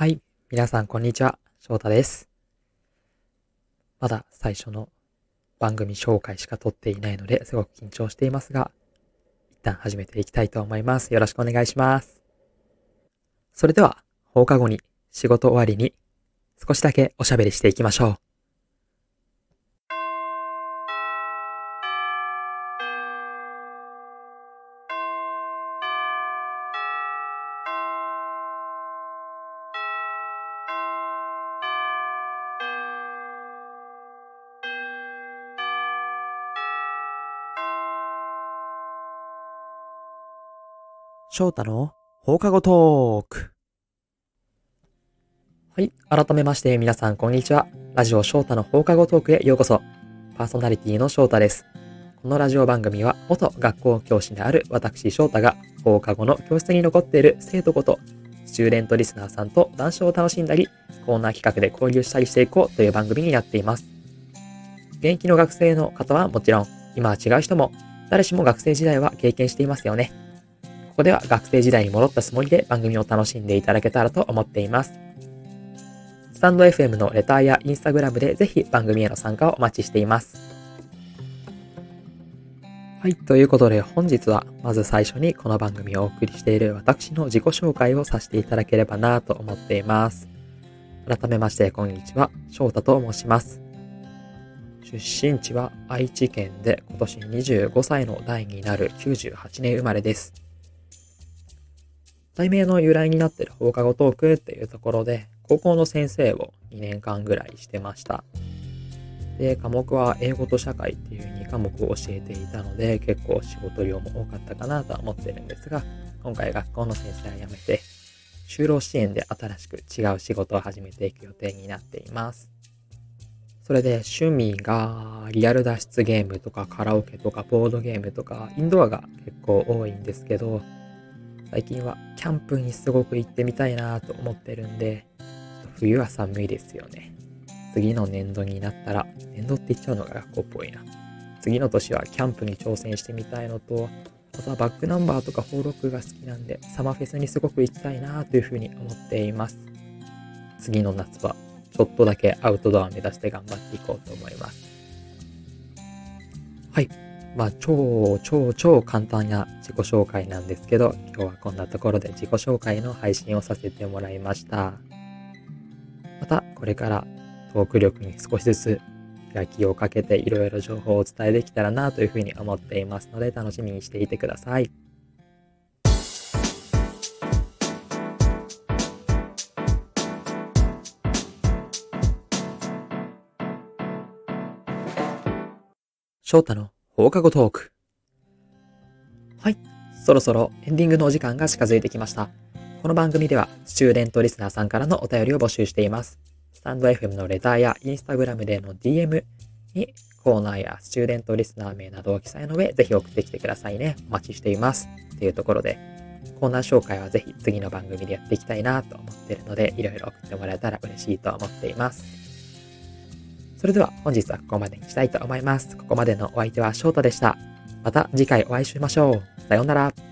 はい。皆さん、こんにちは。翔太です。まだ最初の番組紹介しか撮っていないので、すごく緊張していますが、一旦始めていきたいと思います。よろしくお願いします。それでは、放課後に仕事終わりに少しだけおしゃべりしていきましょう。翔太の放課後トーク。はい。改めまして皆さんこんにちは。ラジオ翔太の放課後トークへようこそ。パーソナリティの翔太です。このラジオ番組は元学校教師である私翔太が放課後の教室に残っている生徒ことスチューデントリスナーさんと談笑を楽しんだりコーナー企画で交流したりしていこうという番組になっています。現役の学生の方はもちろん今は違う人も誰しも学生時代は経験していますよね。ここでは学生時代に戻ったつもりで番組を楽しんでいただけたらと思っています。スタンド FM のレターやインスタグラムでぜひ番組への参加をお待ちしています。はい。ということで本日はまず最初にこの番組をお送りしている私の自己紹介をさせていただければなと思っています。改めましてこんにちは。翔太と申します。出身地は愛知県で今年25歳の代になる98年生まれです。題名の由来になってる放課後トークっていうところで、高校の先生を2年間ぐらいしてました。で、科目は英語と社会っていう2科目を教えていたので、結構仕事量も多かったかなとは思ってるんですが、今回学校の先生は辞めて、就労支援で新しく違う仕事を始めていく予定になっています。それで趣味がリアル脱出ゲームとかカラオケとかボードゲームとかインドアが結構多いんですけど、最近はキャンプにすごく行ってみたいなと思ってるんで、ちょっと冬は寒いですよね。次の年度になったら、年度って言っちゃうのが学校っぽいな。次の年はキャンプに挑戦してみたいのと、あとはバックナンバーとかフォーロックが好きなんで、サマフェスにすごく行きたいなというふうに思っています。次の夏は、ちょっとだけアウトドア目指して頑張っていこうと思います。はい。まあ、超、超、超簡単な自己紹介なんですけど、今日はこんなところで自己紹介の配信をさせてもらいました。また、これからトーク力に少しずつ磨きをかけていろいろ情報をお伝えできたらなというふうに思っていますので、楽しみにしていてください。翔太の放課後トーク。はい。そろそろエンディングのお時間が近づいてきました。この番組では、スチューデントリスナーさんからのお便りを募集しています。スタンド FM のレターやインスタグラムでの DM にコーナーやスチューデントリスナー名などを記載の上、ぜひ送ってきてくださいね。お待ちしています。というところで、コーナー紹介はぜひ次の番組でやっていきたいなと思っているので、いろいろ送ってもらえたら嬉しいと思っています。それでは本日はここまでにしたいと思います。ここまでのお相手は翔太でした。また次回お会いしましょう。さようなら。